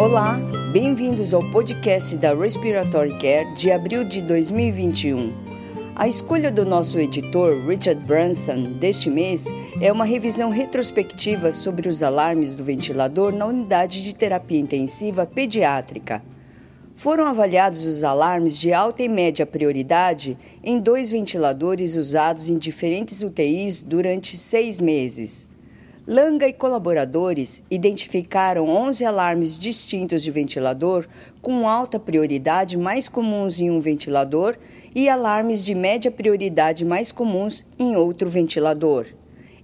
Olá, bem-vindos ao podcast da Respiratory Care de abril de 2021. A escolha do nosso editor Richard Branson deste mês é uma revisão retrospectiva sobre os alarmes do ventilador na unidade de terapia intensiva pediátrica. Foram avaliados os alarmes de alta e média prioridade em dois ventiladores usados em diferentes UTIs durante seis meses. Langa e colaboradores identificaram 11 alarmes distintos de ventilador com alta prioridade mais comuns em um ventilador e alarmes de média prioridade mais comuns em outro ventilador.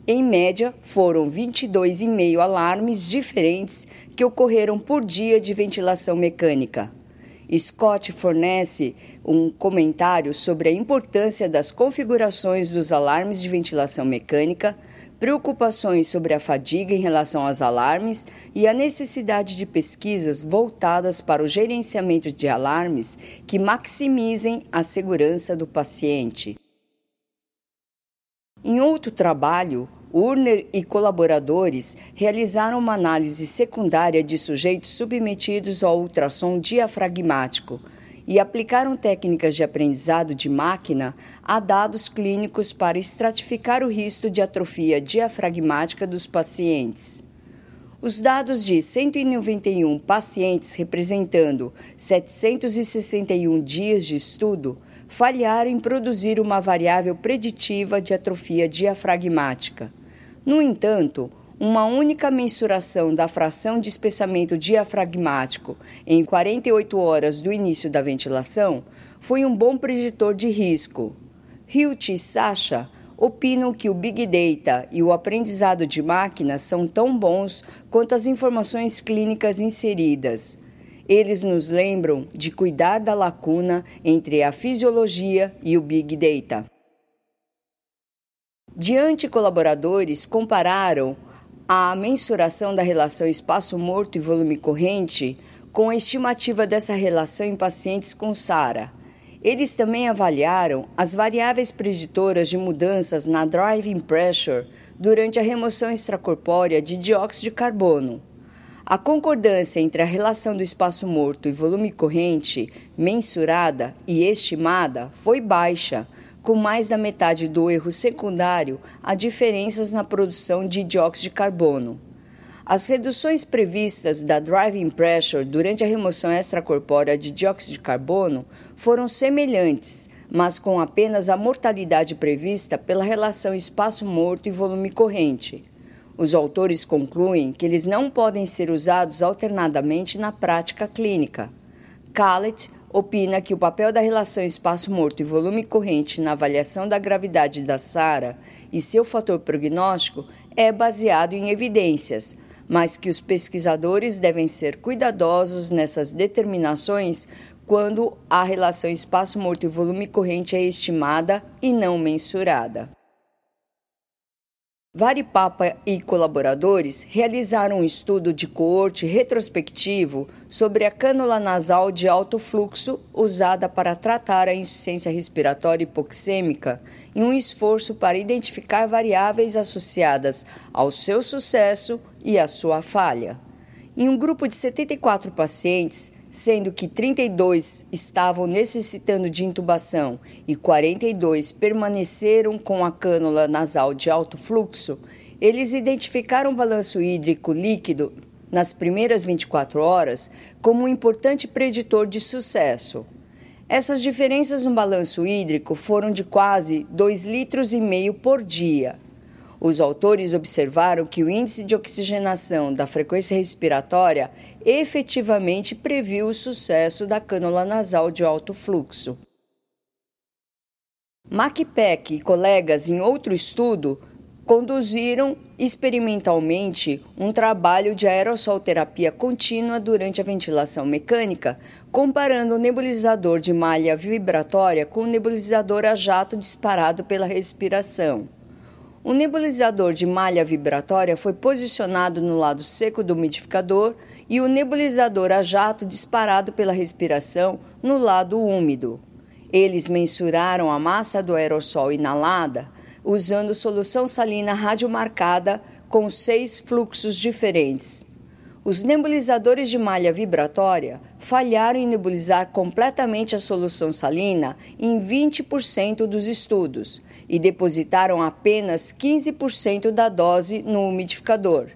Em média, foram 22,5 alarmes diferentes que ocorreram por dia de ventilação mecânica. Scott fornece um comentário sobre a importância das configurações dos alarmes de ventilação mecânica preocupações sobre a fadiga em relação aos alarmes e a necessidade de pesquisas voltadas para o gerenciamento de alarmes que maximizem a segurança do paciente. Em outro trabalho, Urner e colaboradores realizaram uma análise secundária de sujeitos submetidos ao ultrassom diafragmático e aplicaram técnicas de aprendizado de máquina a dados clínicos para estratificar o risco de atrofia diafragmática dos pacientes. Os dados de 191 pacientes, representando 761 dias de estudo, falharam em produzir uma variável preditiva de atrofia diafragmática. No entanto, uma única mensuração da fração de espessamento diafragmático em 48 horas do início da ventilação foi um bom preditor de risco. Hilt e Sacha opinam que o Big Data e o aprendizado de máquina são tão bons quanto as informações clínicas inseridas. Eles nos lembram de cuidar da lacuna entre a fisiologia e o Big Data. Diante colaboradores compararam a mensuração da relação espaço morto e volume corrente com a estimativa dessa relação em pacientes com SARA. Eles também avaliaram as variáveis preditoras de mudanças na driving pressure durante a remoção extracorpórea de dióxido de carbono. A concordância entre a relação do espaço morto e volume corrente mensurada e estimada foi baixa, com mais da metade do erro secundário a diferenças na produção de dióxido de carbono. As reduções previstas da driving pressure durante a remoção extracorpórea de dióxido de carbono foram semelhantes, mas com apenas a mortalidade prevista pela relação espaço morto e volume corrente. Os autores concluem que eles não podem ser usados alternadamente na prática clínica. Calet opina que o papel da relação espaço-morto e volume corrente na avaliação da gravidade da SARA e seu fator prognóstico é baseado em evidências, mas que os pesquisadores devem ser cuidadosos nessas determinações quando a relação espaço-morto e volume corrente é estimada e não mensurada. Varipapa e colaboradores realizaram um estudo de coorte retrospectivo sobre a cânula nasal de alto fluxo usada para tratar a insuficiência respiratória hipoxêmica em um esforço para identificar variáveis associadas ao seu sucesso e à sua falha. Em um grupo de 74 pacientes, sendo que 32 estavam necessitando de intubação e 42 permaneceram com a cânula nasal de alto fluxo, eles identificaram o balanço hídrico líquido nas primeiras 24 horas como um importante preditor de sucesso. Essas diferenças no balanço hídrico foram de quase 2,5 litros por dia os autores observaram que o índice de oxigenação da frequência respiratória efetivamente previu o sucesso da cânula nasal de alto fluxo. MacPeck e colegas, em outro estudo, conduziram experimentalmente um trabalho de aerossolterapia contínua durante a ventilação mecânica, comparando o nebulizador de malha vibratória com o nebulizador a jato disparado pela respiração. O nebulizador de malha vibratória foi posicionado no lado seco do umidificador e o nebulizador a jato disparado pela respiração no lado úmido. Eles mensuraram a massa do aerossol inalada usando solução salina radiomarcada com seis fluxos diferentes. Os nebulizadores de malha vibratória falharam em nebulizar completamente a solução salina em 20% dos estudos e depositaram apenas 15% da dose no umidificador.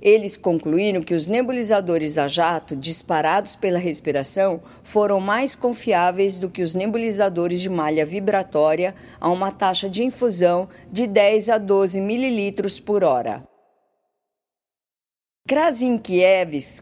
Eles concluíram que os nebulizadores a jato disparados pela respiração foram mais confiáveis do que os nebulizadores de malha vibratória a uma taxa de infusão de 10 a 12 mililitros por hora. Krasinkiewicz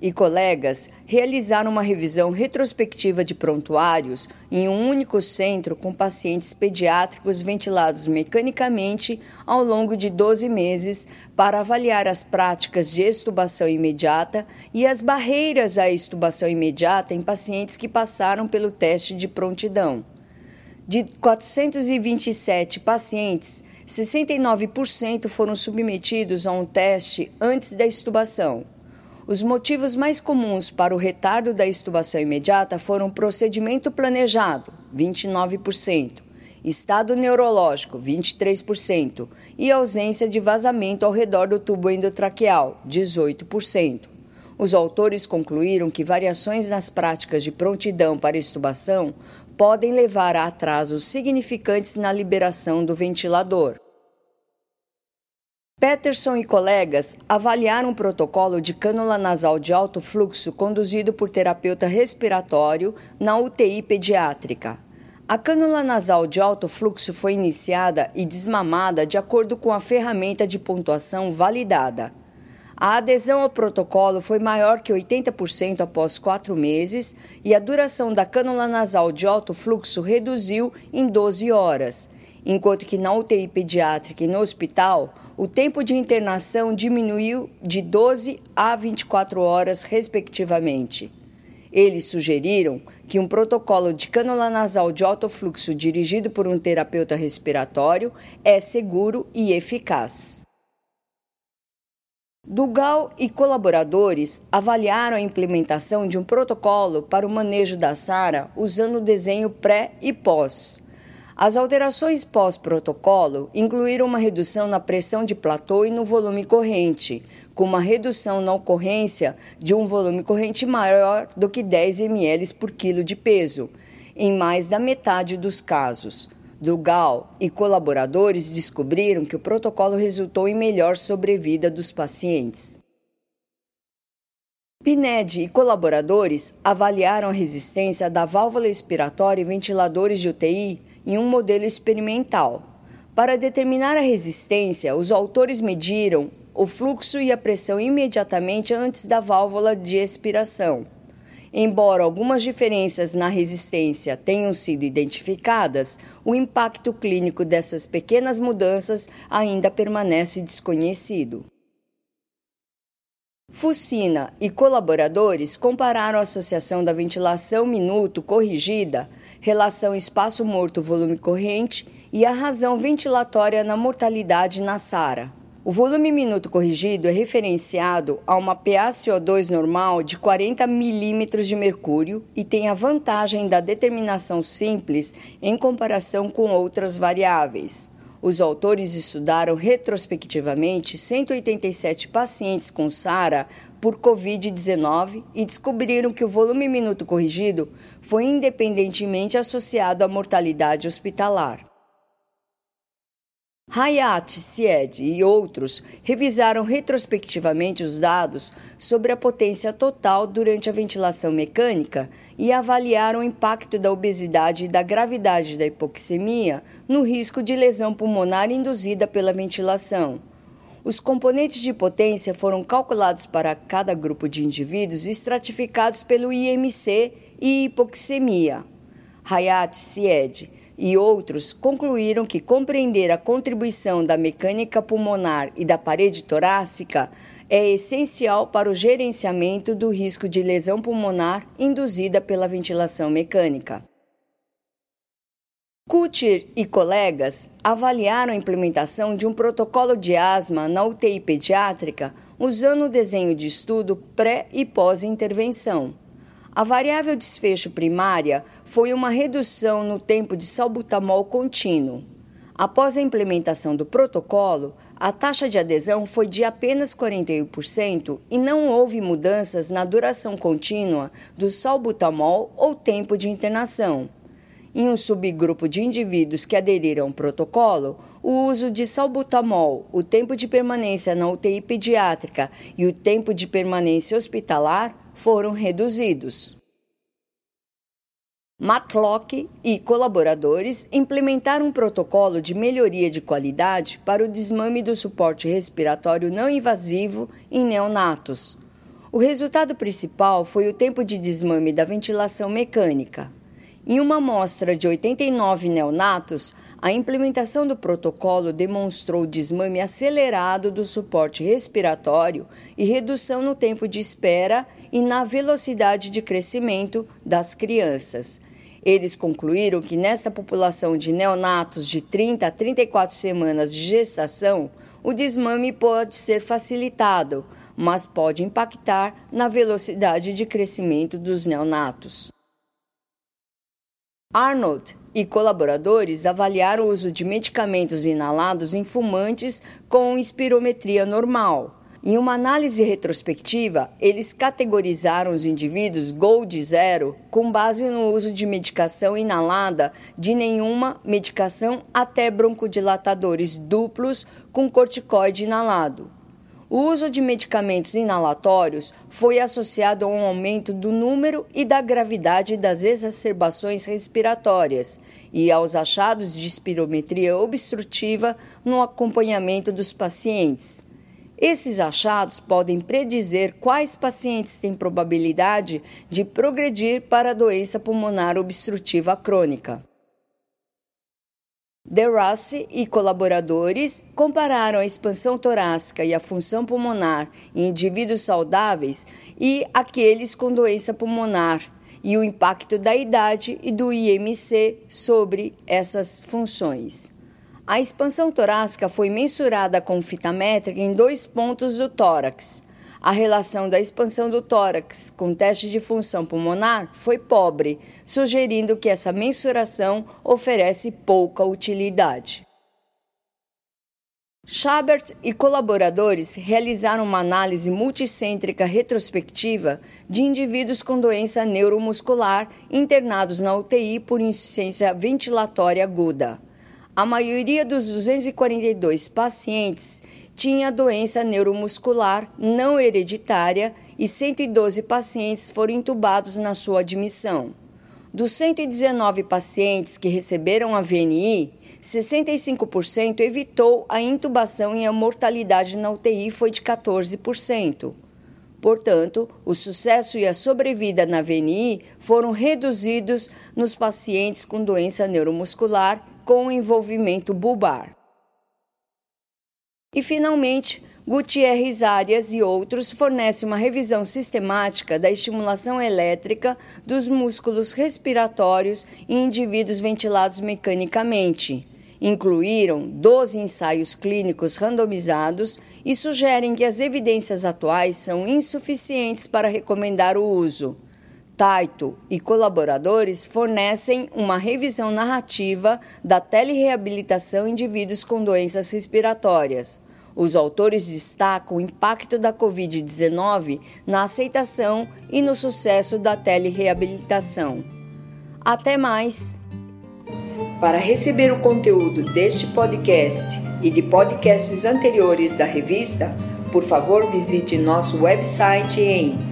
e colegas realizaram uma revisão retrospectiva de prontuários em um único centro com pacientes pediátricos ventilados mecanicamente ao longo de 12 meses para avaliar as práticas de extubação imediata e as barreiras à extubação imediata em pacientes que passaram pelo teste de prontidão. De 427 pacientes, 69% foram submetidos a um teste antes da estubação. Os motivos mais comuns para o retardo da estubação imediata foram procedimento planejado, 29%, estado neurológico, 23%, e ausência de vazamento ao redor do tubo endotraqueal, 18%. Os autores concluíram que variações nas práticas de prontidão para estubação podem levar a atrasos significantes na liberação do ventilador. Peterson e colegas avaliaram um protocolo de cânula nasal de alto fluxo conduzido por terapeuta respiratório na UTI pediátrica. A cânula nasal de alto fluxo foi iniciada e desmamada de acordo com a ferramenta de pontuação validada. A adesão ao protocolo foi maior que 80% após quatro meses e a duração da cânula nasal de alto fluxo reduziu em 12 horas, enquanto que na UTI pediátrica e no hospital, o tempo de internação diminuiu de 12 a 24 horas, respectivamente. Eles sugeriram que um protocolo de cânula nasal de alto fluxo dirigido por um terapeuta respiratório é seguro e eficaz. Dugal e colaboradores avaliaram a implementação de um protocolo para o manejo da SARA usando o desenho pré e pós. As alterações pós-protocolo incluíram uma redução na pressão de platô e no volume corrente, com uma redução na ocorrência de um volume corrente maior do que 10 ml por quilo de peso, em mais da metade dos casos. Dugal e colaboradores descobriram que o protocolo resultou em melhor sobrevida dos pacientes. Pined e colaboradores avaliaram a resistência da válvula expiratória e ventiladores de UTI em um modelo experimental. Para determinar a resistência, os autores mediram o fluxo e a pressão imediatamente antes da válvula de expiração. Embora algumas diferenças na resistência tenham sido identificadas, o impacto clínico dessas pequenas mudanças ainda permanece desconhecido. Fucina e colaboradores compararam a associação da ventilação minuto corrigida, relação espaço morto volume corrente e a razão ventilatória na mortalidade na SARA. O volume minuto corrigido é referenciado a uma PaCO2 normal de 40 milímetros de mercúrio e tem a vantagem da determinação simples em comparação com outras variáveis. Os autores estudaram retrospectivamente 187 pacientes com SARA por Covid-19 e descobriram que o volume minuto corrigido foi independentemente associado à mortalidade hospitalar. Hayat, Sied e outros revisaram retrospectivamente os dados sobre a potência total durante a ventilação mecânica e avaliaram o impacto da obesidade e da gravidade da hipoxemia no risco de lesão pulmonar induzida pela ventilação. Os componentes de potência foram calculados para cada grupo de indivíduos estratificados pelo IMC e hipoxemia. Hayat, Sied e outros concluíram que compreender a contribuição da mecânica pulmonar e da parede torácica é essencial para o gerenciamento do risco de lesão pulmonar induzida pela ventilação mecânica. Kutir e colegas avaliaram a implementação de um protocolo de asma na UTI pediátrica usando o desenho de estudo pré e pós-intervenção. A variável desfecho primária foi uma redução no tempo de salbutamol contínuo. Após a implementação do protocolo, a taxa de adesão foi de apenas 41% e não houve mudanças na duração contínua do salbutamol ou tempo de internação. Em um subgrupo de indivíduos que aderiram ao protocolo, o uso de salbutamol, o tempo de permanência na UTI pediátrica e o tempo de permanência hospitalar foram reduzidos. Matlock e colaboradores implementaram um protocolo de melhoria de qualidade para o desmame do suporte respiratório não invasivo em neonatos. O resultado principal foi o tempo de desmame da ventilação mecânica. Em uma amostra de 89 neonatos, a implementação do protocolo demonstrou desmame acelerado do suporte respiratório e redução no tempo de espera e na velocidade de crescimento das crianças. Eles concluíram que nesta população de neonatos de 30 a 34 semanas de gestação, o desmame pode ser facilitado, mas pode impactar na velocidade de crescimento dos neonatos. Arnold e colaboradores avaliaram o uso de medicamentos inalados em fumantes com espirometria normal em uma análise retrospectiva, eles categorizaram os indivíduos Gold Zero com base no uso de medicação inalada de nenhuma medicação até broncodilatadores duplos com corticoide inalado. O uso de medicamentos inalatórios foi associado a um aumento do número e da gravidade das exacerbações respiratórias e aos achados de espirometria obstrutiva no acompanhamento dos pacientes. Esses achados podem predizer quais pacientes têm probabilidade de progredir para a doença pulmonar obstrutiva crônica. DeRossi e colaboradores compararam a expansão torácica e a função pulmonar em indivíduos saudáveis e aqueles com doença pulmonar e o impacto da idade e do IMC sobre essas funções. A expansão torácica foi mensurada com fita métrica em dois pontos do tórax. A relação da expansão do tórax com teste de função pulmonar foi pobre, sugerindo que essa mensuração oferece pouca utilidade. Chabert e colaboradores realizaram uma análise multicêntrica retrospectiva de indivíduos com doença neuromuscular internados na UTI por insuficiência ventilatória aguda. A maioria dos 242 pacientes tinha doença neuromuscular não hereditária e 112 pacientes foram intubados na sua admissão. Dos 119 pacientes que receberam a VNI, 65% evitou a intubação e a mortalidade na UTI foi de 14%. Portanto, o sucesso e a sobrevida na VNI foram reduzidos nos pacientes com doença neuromuscular com envolvimento bulbar. E, finalmente, Gutierrez Arias e outros fornecem uma revisão sistemática da estimulação elétrica dos músculos respiratórios em indivíduos ventilados mecanicamente. Incluíram 12 ensaios clínicos randomizados e sugerem que as evidências atuais são insuficientes para recomendar o uso. Taito e colaboradores fornecem uma revisão narrativa da telereabilitação em indivíduos com doenças respiratórias. Os autores destacam o impacto da Covid-19 na aceitação e no sucesso da telereabilitação. Até mais! Para receber o conteúdo deste podcast e de podcasts anteriores da revista, por favor visite nosso website em